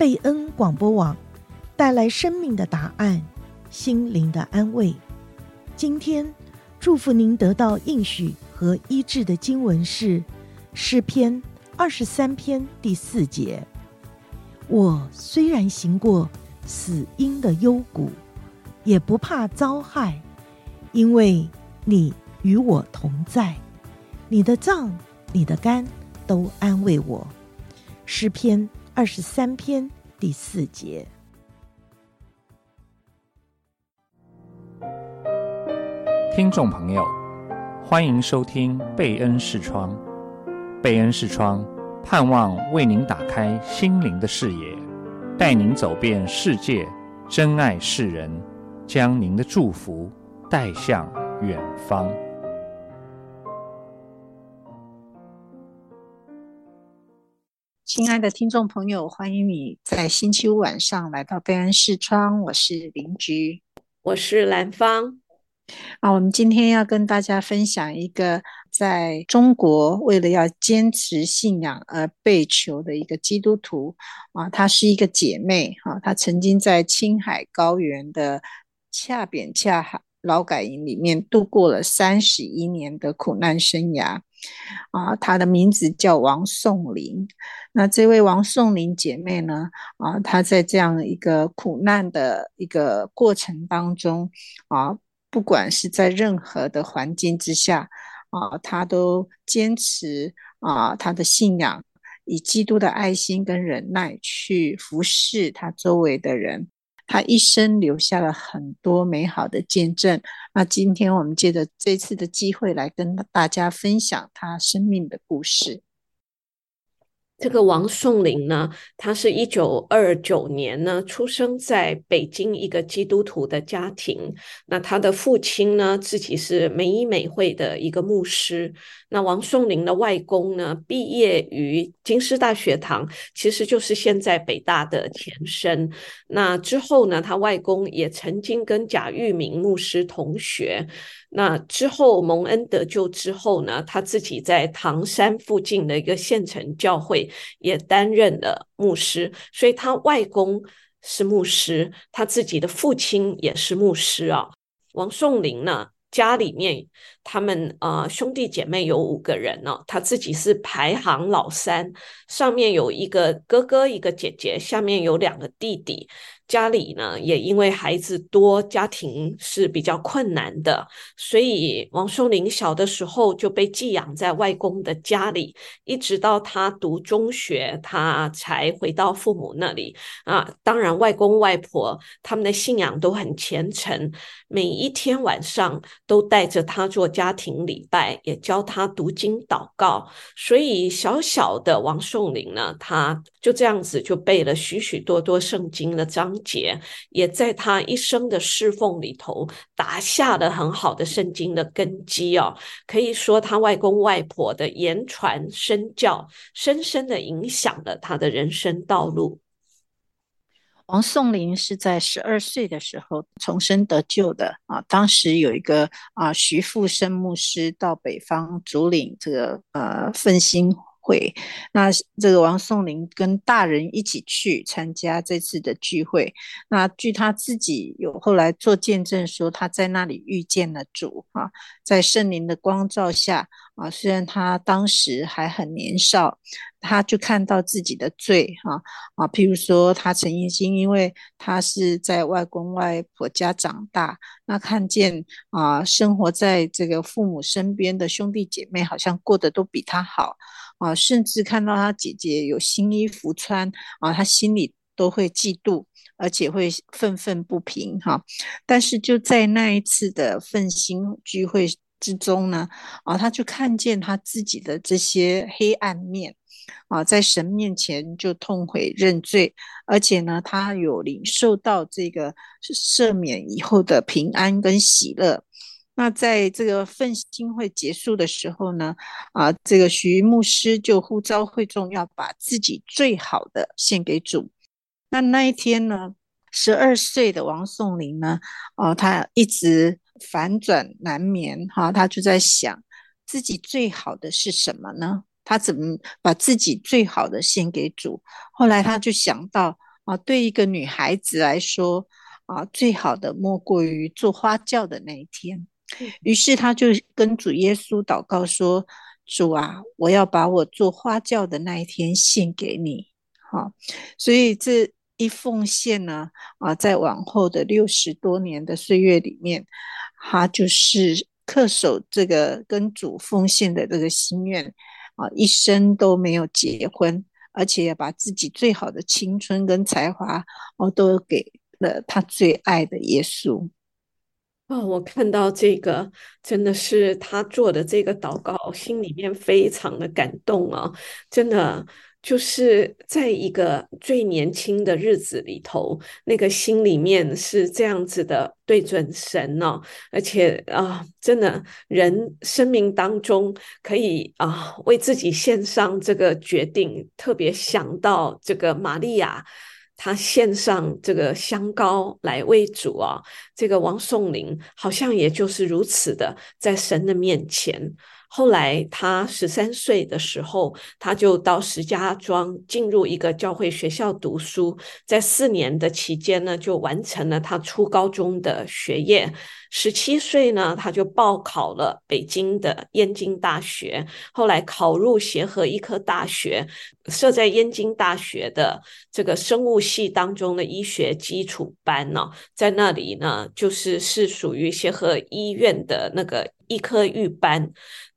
贝恩广播网带来生命的答案，心灵的安慰。今天祝福您得到应许和医治的经文是诗篇二十三篇第四节。我虽然行过死荫的幽谷，也不怕遭害，因为你与我同在，你的脏、你的肝都安慰我。诗篇。二十三篇第四节，听众朋友，欢迎收听贝恩视窗。贝恩视窗盼望为您打开心灵的视野，带您走遍世界，珍爱世人，将您的祝福带向远方。亲爱的听众朋友，欢迎你在星期五晚上来到贝恩视窗。我是林菊，我是兰芳。啊，我们今天要跟大家分享一个在中国为了要坚持信仰而被囚的一个基督徒啊，她是一个姐妹哈，她曾经在青海高原的恰扁恰海劳改营里面度过了三十一年的苦难生涯啊，她的名字叫王颂玲。那这位王颂玲姐妹呢？啊，她在这样一个苦难的一个过程当中啊，不管是在任何的环境之下啊，她都坚持啊，她的信仰，以基督的爱心跟忍耐去服侍她周围的人。他一生留下了很多美好的见证。那今天我们借着这次的机会来跟大家分享他生命的故事。这个王颂玲呢，他是一九二九年呢出生在北京一个基督徒的家庭。那他的父亲呢，自己是美医美会的一个牧师。那王颂玲的外公呢，毕业于京师大学堂，其实就是现在北大的前身。那之后呢，他外公也曾经跟贾玉明牧师同学。那之后蒙恩得救之后呢，他自己在唐山附近的一个县城教会也担任了牧师，所以他外公是牧师，他自己的父亲也是牧师啊。王颂玲呢，家里面他们呃兄弟姐妹有五个人呢，他自己是排行老三，上面有一个哥哥一个姐姐，下面有两个弟弟。家里呢，也因为孩子多，家庭是比较困难的，所以王颂玲小的时候就被寄养在外公的家里，一直到他读中学，他才回到父母那里啊。当然，外公外婆他们的信仰都很虔诚，每一天晚上都带着他做家庭礼拜，也教他读经祷告。所以小小的王颂玲呢，他就这样子就背了许许多多圣经的章。节也在他一生的侍奉里头打下了很好的圣经的根基哦，可以说他外公外婆的言传身教，深深的影响了他的人生道路。王颂林是在十二岁的时候重生得救的啊，当时有一个啊徐富生牧师到北方主领这个呃奋兴。会，那这个王颂玲跟大人一起去参加这次的聚会。那据他自己有后来做见证说，他在那里遇见了主啊，在圣灵的光照下啊，虽然他当时还很年少，他就看到自己的罪哈啊，譬如说他曾经因为他是在外公外婆家长大，那看见啊生活在这个父母身边的兄弟姐妹好像过得都比他好。啊，甚至看到他姐姐有新衣服穿啊，他心里都会嫉妒，而且会愤愤不平哈。但是就在那一次的愤心聚会之中呢，啊，他就看见他自己的这些黑暗面啊，在神面前就痛悔认罪，而且呢，他有领受到这个赦免以后的平安跟喜乐。那在这个奋兴会结束的时候呢，啊，这个徐牧师就呼召会众要把自己最好的献给主。那那一天呢，十二岁的王颂玲呢，哦、啊，他一直反转难眠，哈、啊，他就在想自己最好的是什么呢？他怎么把自己最好的献给主？后来他就想到啊，对一个女孩子来说啊，最好的莫过于做花轿的那一天。于是他就跟主耶稣祷告说：“主啊，我要把我做花轿的那一天献给你。”好，所以这一奉献呢，啊，在往后的六十多年的岁月里面，他就是恪守这个跟主奉献的这个心愿，啊，一生都没有结婚，而且要把自己最好的青春跟才华，哦，都给了他最爱的耶稣。哦，我看到这个真的是他做的这个祷告，心里面非常的感动啊！真的就是在一个最年轻的日子里头，那个心里面是这样子的对准神呢、而且啊，真的人生命当中可以啊为自己献上这个决定，特别想到这个玛利亚。他献上这个香膏来为主啊，这个王颂林好像也就是如此的，在神的面前。后来他十三岁的时候，他就到石家庄进入一个教会学校读书，在四年的期间呢，就完成了他初高中的学业。十七岁呢，他就报考了北京的燕京大学，后来考入协和医科大学，设在燕京大学的这个生物系当中的医学基础班呢，在那里呢，就是是属于协和医院的那个医科预班。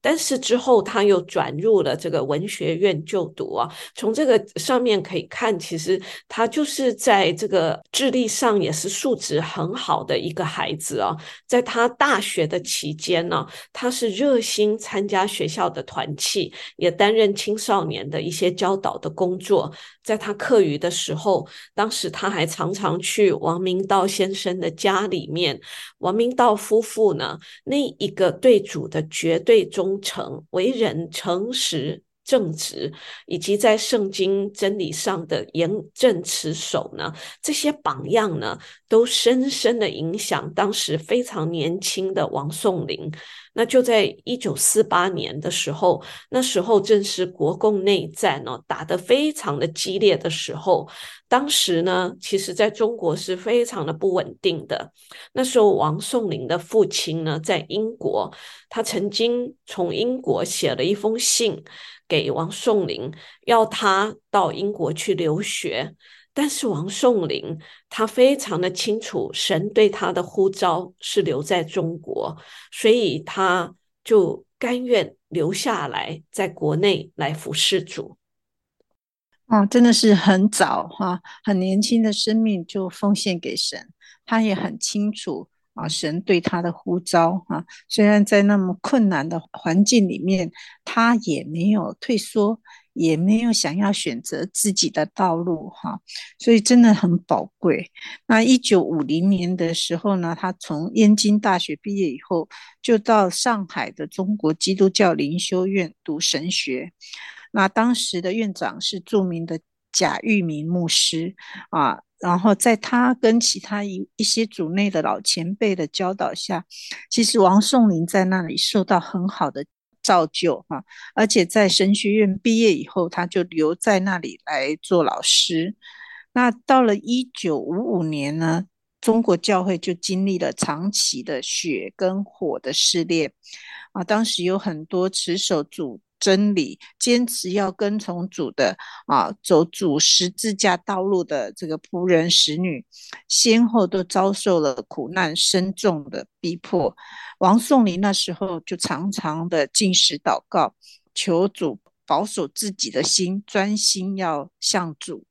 但是之后他又转入了这个文学院就读啊，从这个上面可以看，其实他就是在这个智力上也是素质很好的一个孩子啊。在他大学的期间呢，他是热心参加学校的团契，也担任青少年的一些教导的工作。在他课余的时候，当时他还常常去王明道先生的家里面。王明道夫妇呢，那一个对主的绝对忠诚，为人诚实正直，以及在圣经真理上的严正持守呢，这些榜样呢，都深深的影响当时非常年轻的王颂龄。那就在一九四八年的时候，那时候正是国共内战哦，打得非常的激烈的时候。当时呢，其实在中国是非常的不稳定的。那时候，王颂龄的父亲呢，在英国，他曾经从英国写了一封信给王颂龄，要他到英国去留学。但是王颂龄他非常的清楚，神对他的呼召是留在中国，所以他就甘愿留下来，在国内来服侍主。啊，真的是很早哈，很年轻的生命就奉献给神，他也很清楚啊，神对他的呼召啊，虽然在那么困难的环境里面，他也没有退缩。也没有想要选择自己的道路哈，所以真的很宝贵。那一九五零年的时候呢，他从燕京大学毕业以后，就到上海的中国基督教灵修院读神学。那当时的院长是著名的贾玉明牧师啊，然后在他跟其他一一些组内的老前辈的教导下，其实王颂龄在那里受到很好的。造就哈，而且在神学院毕业以后，他就留在那里来做老师。那到了一九五五年呢，中国教会就经历了长期的血跟火的试炼啊，当时有很多持守主真理、坚持要跟从主的啊，走主十字架道路的这个仆人使女，先后都遭受了苦难深重的逼迫。王颂龄那时候就常常的进食祷告，求主保守自己的心，专心要向主，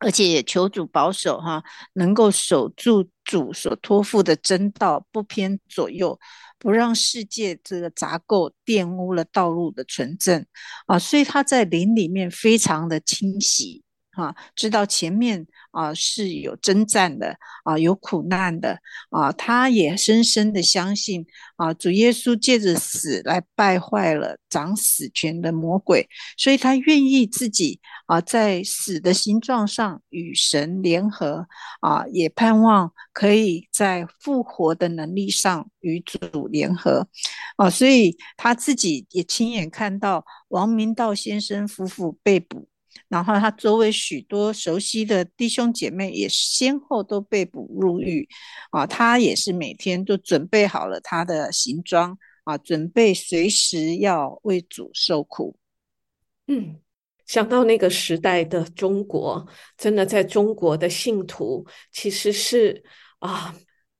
而且也求主保守哈，能够守住主所托付的真道，不偏左右。不让世界这个杂垢玷污了道路的纯正。啊，所以它在林里面非常的清晰哈，知道前面啊是有征战的啊，有苦难的啊，他也深深的相信啊，主耶稣借着死来败坏了掌死权的魔鬼，所以他愿意自己啊在死的形状上与神联合啊，也盼望可以在复活的能力上。与主联合，啊，所以他自己也亲眼看到王明道先生夫妇被捕，然后他周围许多熟悉的弟兄姐妹也先后都被捕入狱啊，他也是每天都准备好了他的行装啊，准备随时要为主受苦。嗯，想到那个时代的中国，真的在中国的信徒其实是啊，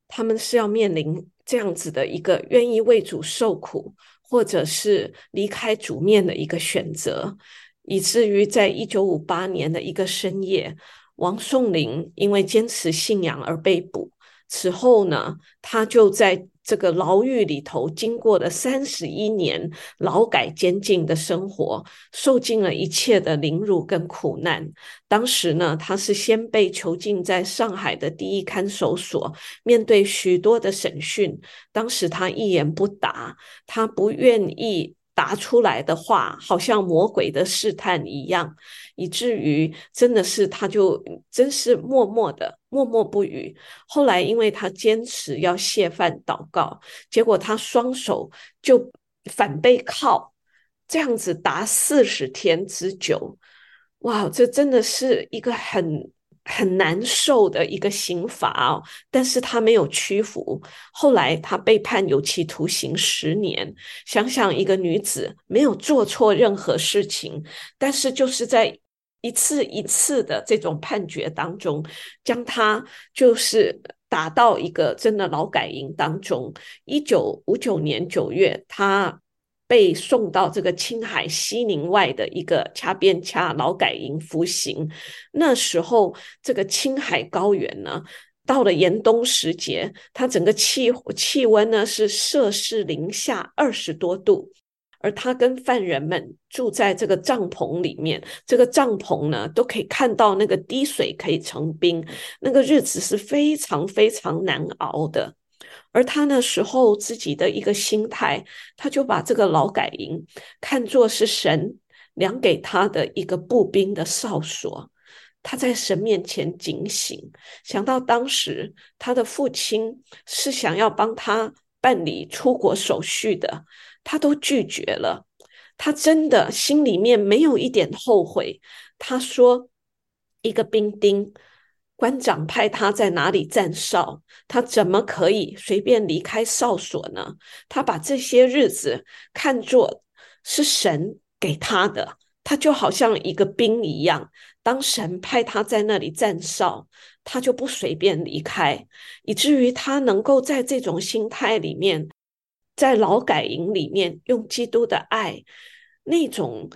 他们是要面临这样子的一个愿意为主受苦，或者是离开主面的一个选择。以至于在一九五八年的一个深夜，王颂龄因为坚持信仰而被捕。此后呢，他就在这个牢狱里头，经过了三十一年劳改监禁的生活，受尽了一切的凌辱跟苦难。当时呢，他是先被囚禁在上海的第一看守所，面对许多的审讯。当时他一言不答，他不愿意。答出来的话，好像魔鬼的试探一样，以至于真的是他就真是默默的默默不语。后来因为他坚持要谢饭祷告，结果他双手就反被铐，这样子达四十天之久。哇，这真的是一个很。很难受的一个刑罚哦，但是他没有屈服。后来他被判有期徒刑十年。想想一个女子没有做错任何事情，但是就是在一次一次的这种判决当中，将她就是打到一个真的劳改营当中。一九五九年九月，她。被送到这个青海西宁外的一个掐边掐劳改营服刑。那时候，这个青海高原呢，到了严冬时节，它整个气气温呢是摄氏零下二十多度，而他跟犯人们住在这个帐篷里面，这个帐篷呢都可以看到那个滴水可以成冰，那个日子是非常非常难熬的。而他那时候自己的一个心态，他就把这个劳改营看作是神量给他的一个步兵的哨所。他在神面前警醒，想到当时他的父亲是想要帮他办理出国手续的，他都拒绝了。他真的心里面没有一点后悔。他说：“一个兵丁。”官长派他在哪里站哨，他怎么可以随便离开哨所呢？他把这些日子看作是神给他的，他就好像一个兵一样。当神派他在那里站哨，他就不随便离开，以至于他能够在这种心态里面，在劳改营里面用基督的爱那种。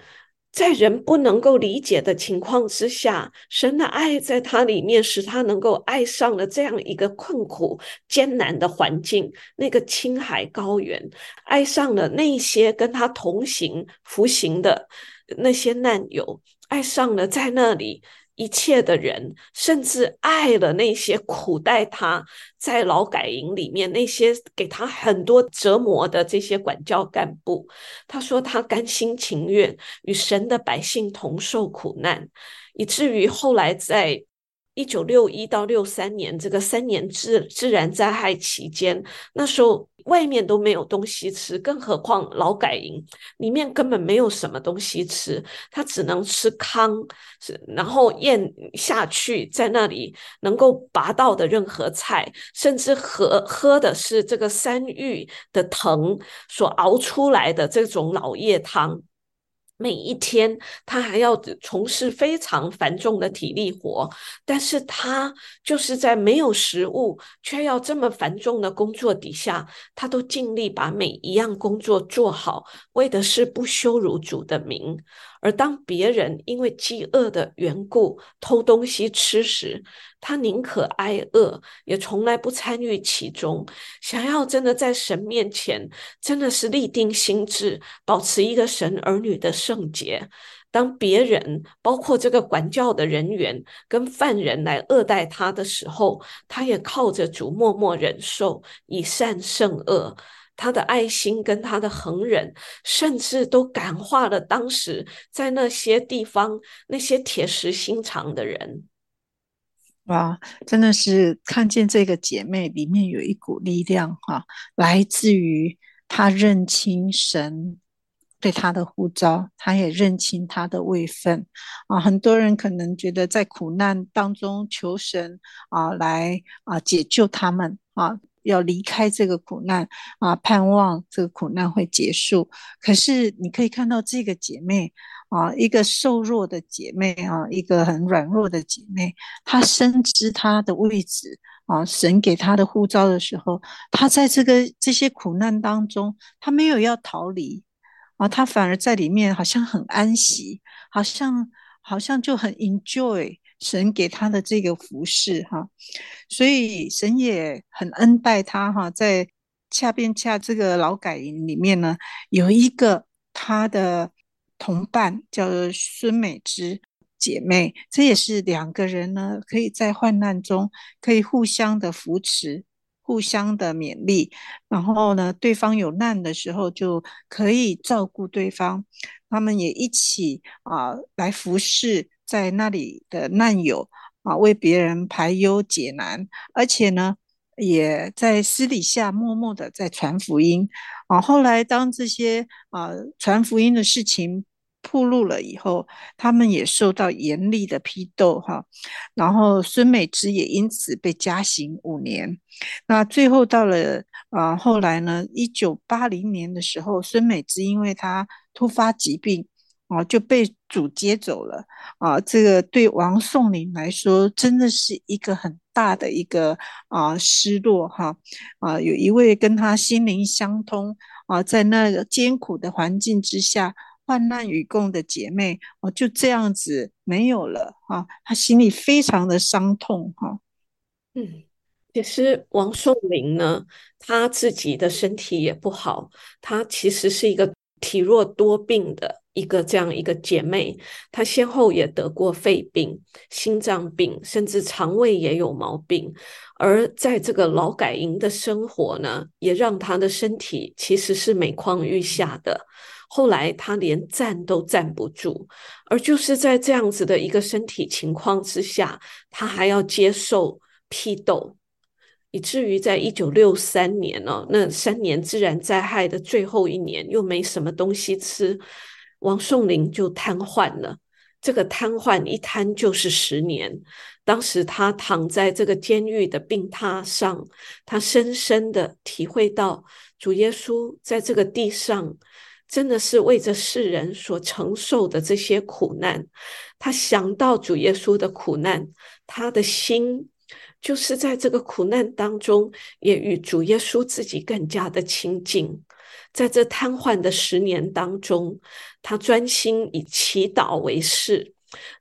在人不能够理解的情况之下，神的爱在他里面，使他能够爱上了这样一个困苦艰难的环境，那个青海高原，爱上了那些跟他同行服刑的那些难友，爱上了在那里。一切的人，甚至爱了那些苦待他在劳改营里面那些给他很多折磨的这些管教干部。他说他甘心情愿与神的百姓同受苦难，以至于后来在一九六一到六三年这个三年自自然灾害期间，那时候。外面都没有东西吃，更何况劳改营里面根本没有什么东西吃，他只能吃糠，是然后咽下去在那里能够拔到的任何菜，甚至喝喝的是这个山芋的藤所熬出来的这种老叶汤。每一天，他还要从事非常繁重的体力活，但是他就是在没有食物却要这么繁重的工作底下，他都尽力把每一样工作做好，为的是不羞辱主的名。而当别人因为饥饿的缘故偷东西吃时，他宁可挨饿，也从来不参与其中。想要真的在神面前，真的是立定心志，保持一个神儿女的圣洁。当别人，包括这个管教的人员跟犯人来恶待他的时候，他也靠着主默默忍受，以善胜恶。他的爱心跟他的恒忍，甚至都感化了当时在那些地方那些铁石心肠的人。哇，真的是看见这个姐妹里面有一股力量哈，来自于她认清神对她的呼召，她也认清她的位分啊。很多人可能觉得在苦难当中求神啊来啊解救他们啊，要离开这个苦难啊，盼望这个苦难会结束。可是你可以看到这个姐妹啊，一个瘦弱的姐妹啊，一个很软弱的姐妹，她深知她的位置啊，神给她的呼召的时候，她在这个这些苦难当中，她没有要逃离。啊，她反而在里面好像很安息，好像好像就很 enjoy 神给他的这个服侍哈，所以神也很恩待他哈，在恰便恰这个劳改营里面呢，有一个他的同伴叫做孙美芝姐妹，这也是两个人呢，可以在患难中可以互相的扶持。互相的勉励，然后呢，对方有难的时候就可以照顾对方，他们也一起啊来服侍在那里的难友啊，为别人排忧解难，而且呢，也在私底下默默的在传福音啊。后来当这些啊传福音的事情，曝露了以后，他们也受到严厉的批斗哈，然后孙美芝也因此被加刑五年。那最后到了啊，后来呢，一九八零年的时候，孙美芝因为她突发疾病啊，就被主接走了啊。这个对王颂龄来说，真的是一个很大的一个啊失落哈啊。有一位跟他心灵相通啊，在那个艰苦的环境之下。患难与共的姐妹哦，就这样子没有了哈，她心里非常的伤痛哈。嗯，其实王颂龄呢，他自己的身体也不好，她其实是一个体弱多病的一个这样一个姐妹，她先后也得过肺病、心脏病，甚至肠胃也有毛病，而在这个劳改营的生活呢，也让她的身体其实是每况愈下的。后来她连站都站不住，而就是在这样子的一个身体情况之下，她还要接受批斗，以至于在一九六三年哦，那三年自然灾害的最后一年，又没什么东西吃，王颂麟就瘫痪了。这个瘫痪一瘫就是十年。当时他躺在这个监狱的病榻上，他深深的体会到主耶稣在这个地上。真的是为着世人所承受的这些苦难，他想到主耶稣的苦难，他的心就是在这个苦难当中，也与主耶稣自己更加的亲近。在这瘫痪的十年当中，他专心以祈祷为事。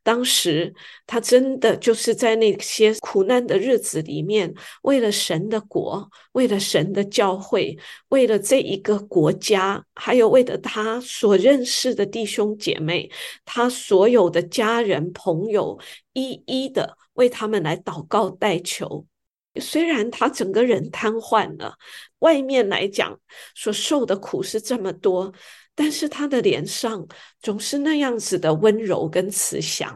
当时他真的就是在那些苦难的日子里面，为了神的国，为了神的教会，为了这一个国家，还有为了他所认识的弟兄姐妹，他所有的家人朋友，一一的为他们来祷告代求。虽然他整个人瘫痪了，外面来讲所受的苦是这么多。但是他的脸上总是那样子的温柔跟慈祥，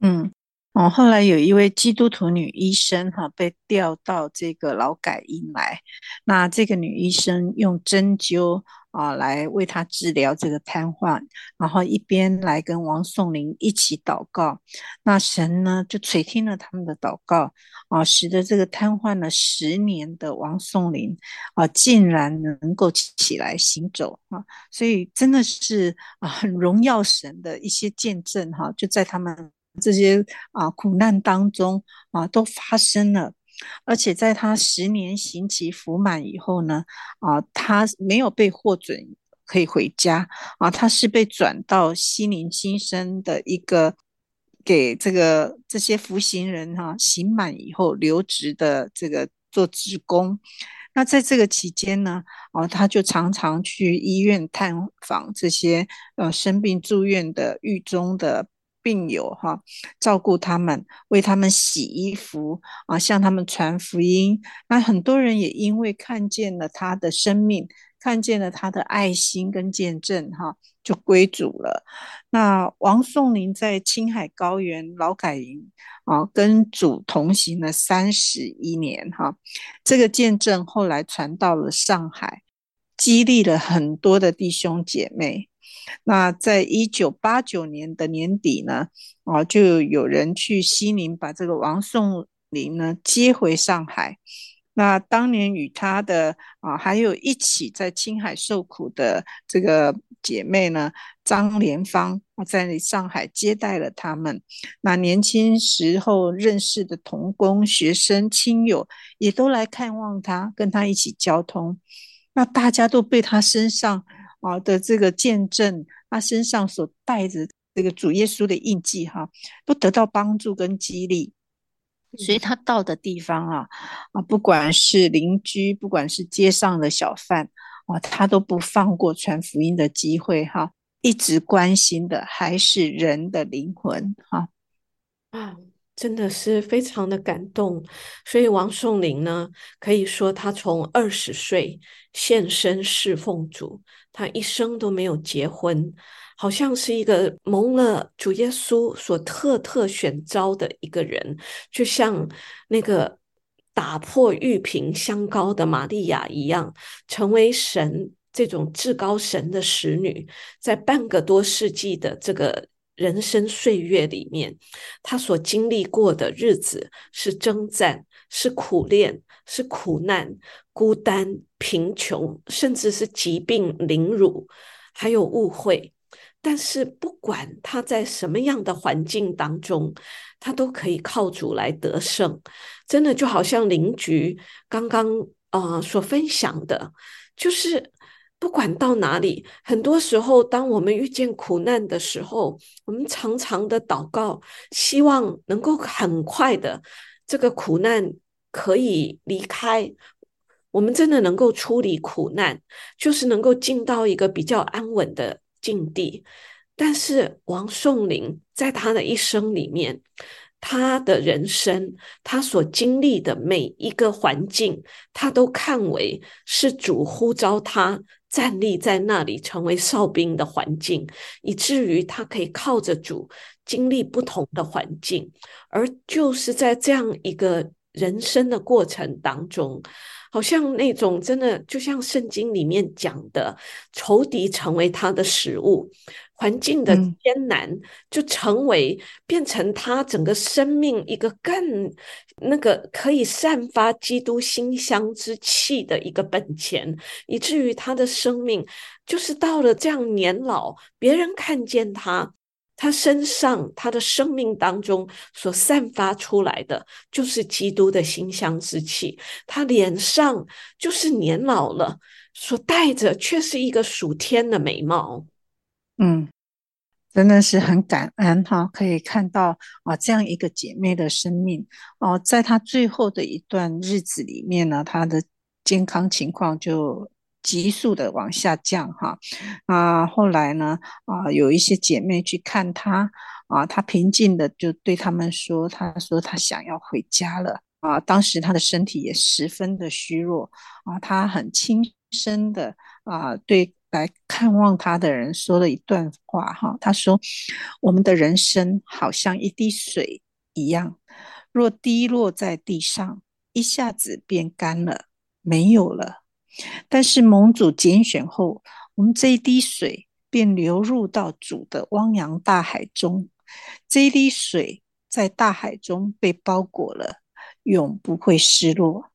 嗯，哦，后来有一位基督徒女医生哈、被调到这个劳改营来，那这个女医生用针灸。啊，来为他治疗这个瘫痪，然后一边来跟王颂林一起祷告。那神呢，就垂听了他们的祷告，啊，使得这个瘫痪了十年的王颂林啊，竟然能够起来行走啊！所以真的是啊，很荣耀神的一些见证哈，就在他们这些啊苦难当中啊，都发生了。而且在他十年刑期服满以后呢，啊，他没有被获准可以回家啊，他是被转到西宁新生的一个给这个这些服刑人哈、刑满以后留职的这个做职工。那在这个期间呢，啊，他就常常去医院探访这些呃生病住院的狱中的。病友哈，照顾他们，为他们洗衣服啊，向他们传福音。那很多人也因为看见了他的生命，看见了他的爱心跟见证哈，就归主了。那王颂林在青海高原劳改营啊，跟主同行了三十一年哈。这个见证后来传到了上海，激励了很多的弟兄姐妹。那在一九八九年的年底呢，啊，就有人去西宁把这个王颂龄呢接回上海。那当年与他的啊，还有一起在青海受苦的这个姐妹呢，张莲芳在上海接待了他们。那年轻时候认识的同工、学生、亲友也都来看望他，跟他一起交通。那大家都被他身上啊的这个见证，他身上所带着这个主耶稣的印记哈，都得到帮助跟激励。所以他到的地方啊，啊，不管是邻居，不管是街上的小贩，啊，他都不放过传福音的机会哈，一直关心的还是人的灵魂哈。啊，真的是非常的感动。所以王颂龄呢，可以说他从二十岁献身侍奉主，他一生都没有结婚。好像是一个蒙了主耶稣所特特选召的一个人，就像那个打破玉瓶香膏的玛利亚一样，成为神这种至高神的使女，在半个多世纪的这个人生岁月里面，他所经历过的日子是征战，是苦练，是苦难、孤单、贫穷，甚至是疾病、凌辱，还有误会。但是不管他在什么样的环境当中，他都可以靠主来得胜。真的就好像邻居刚刚呃所分享的，就是不管到哪里，很多时候当我们遇见苦难的时候，我们常常的祷告，希望能够很快的这个苦难可以离开，我们真的能够处理苦难，就是能够进到一个比较安稳的。境地，但是王颂龄在他的一生里面，他的人生，他所经历的每一个环境，他都看为是主呼召他站立在那里成为哨兵的环境，以至于他可以靠着主经历不同的环境，而就是在这样一个人生的过程当中。好像那种真的，就像圣经里面讲的，仇敌成为他的食物，环境的艰难就成为变成他整个生命一个更那个可以散发基督馨香之气的一个本钱，以至于他的生命就是到了这样年老，别人看见他。他身上，他的生命当中所散发出来的，就是基督的馨香之气。他脸上就是年老了，所带着却是一个属天的美貌。嗯，真的是很感恩哈，可以看到啊，这样一个姐妹的生命哦，在她最后的一段日子里面呢，她的健康情况就。急速的往下降，哈，啊，后来呢，啊，有一些姐妹去看她，啊，她平静的就对他们说，她说她想要回家了，啊，当时她的身体也十分的虚弱，啊，她很轻声的，啊，对来看望他的人说了一段话，哈，他说，我们的人生好像一滴水一样，若滴落在地上，一下子便干了，没有了。但是盟主拣选后，我们这一滴水便流入到主的汪洋大海中。这一滴水在大海中被包裹了，永不会失落。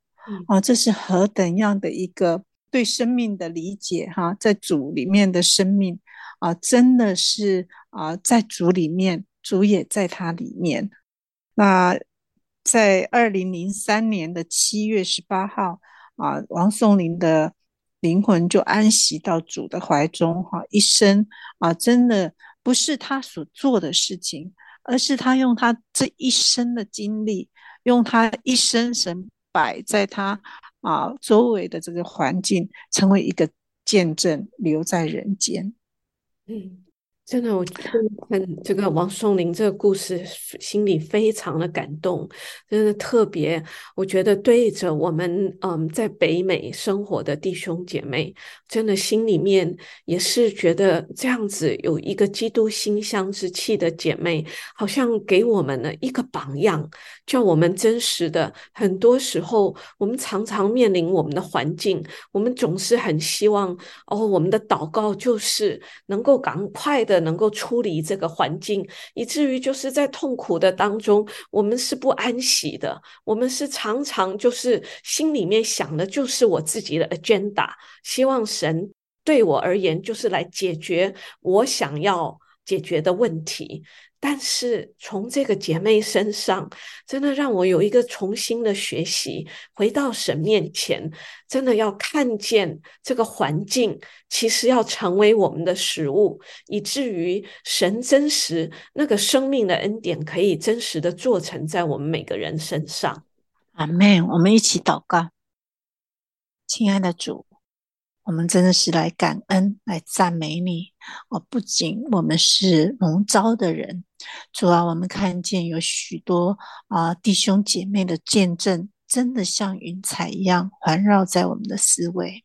啊，这是何等样的一个对生命的理解哈！在主里面的生命啊，真的是啊，在主里面，主也在他里面。那在二零零三年的七月十八号。啊，王颂龄的灵魂就安息到主的怀中，哈，一生啊，真的不是他所做的事情，而是他用他这一生的经历，用他一生神摆在他啊周围的这个环境，成为一个见证，留在人间。嗯，真的，我看这个王松林这个故事，心里非常的感动，真的特别。我觉得对着我们嗯，在北美生活的弟兄姐妹，真的心里面也是觉得这样子有一个基督馨香之气的姐妹，好像给我们了一个榜样，叫我们真实的。很多时候，我们常常面临我们的环境，我们总是很希望哦，我们的祷告就是能够赶快的。能够处理这个环境，以至于就是在痛苦的当中，我们是不安息的。我们是常常就是心里面想的，就是我自己的 agenda，希望神对我而言就是来解决我想要解决的问题。但是从这个姐妹身上，真的让我有一个重新的学习，回到神面前，真的要看见这个环境，其实要成为我们的食物，以至于神真实那个生命的恩典，可以真实的做成在我们每个人身上。阿们，我们一起祷告，亲爱的主。我们真的是来感恩、来赞美你我！不仅我们是蒙召的人，主啊，我们看见有许多啊、弟兄姐妹的见证，真的像云彩一样环绕在我们的思维。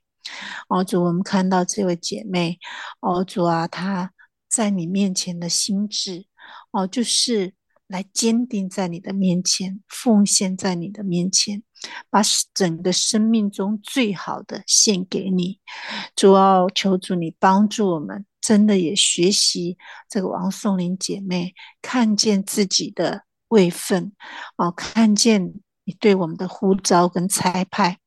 哦，主，我们看到这位姐妹，哦，主啊，她在你面前的心志，哦，就是来坚定在你的面前，奉献在你的面前。把整个生命中最好的献给你，主要求主你帮助我们，真的也学习这个王颂麟姐妹，看见自己的位分，哦，看见。你对我们的呼召跟差派，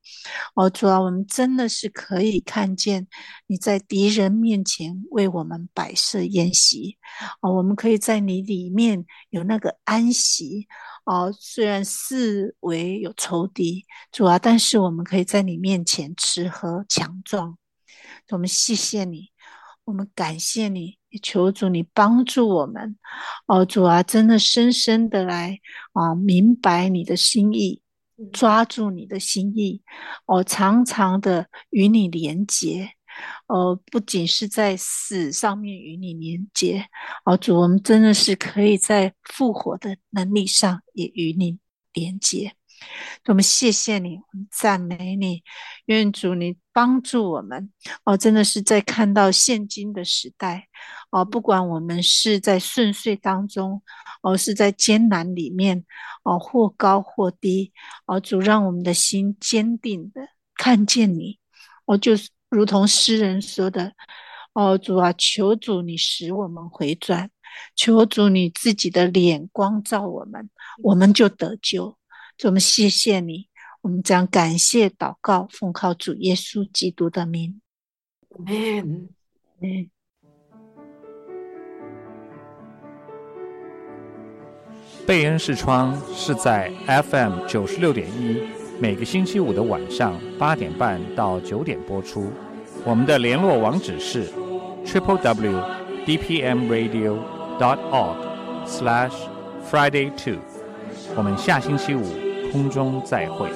哦，主啊，我们真的是可以看见你在敌人面前为我们摆设宴席，哦，我们可以在你里面有那个安息，哦，虽然四围有仇敌，主啊，但是我们可以在你面前吃喝强壮。我们谢谢你，我们感谢你。也求主你帮助我们，哦，主啊，真的深深的来啊，明白你的心意，抓住你的心意，哦，常常的与你连结，哦，不仅是在死上面与你连接，哦，主，我们真的是可以在复活的能力上也与你连接。我们谢谢你，我们赞美你，愿主你帮助我们哦！真的是在看到现今的时代哦，不管我们是在顺遂当中，哦，是在艰难里面哦，或高或低哦，主让我们的心坚定的看见你哦，就是如同诗人说的哦，主啊，求主你使我们回转，求主你自己的脸光照我们，我们就得救。我们谢谢你，我们将感谢祷告，奉靠主耶稣基督的名。Amen。贝恩视窗是在 FM 九十六点一，每个星期五的晚上八点半到九点播出。我们的联络网址是 triple w d p m radio dot org slash friday two。我们下星期五。空中再会。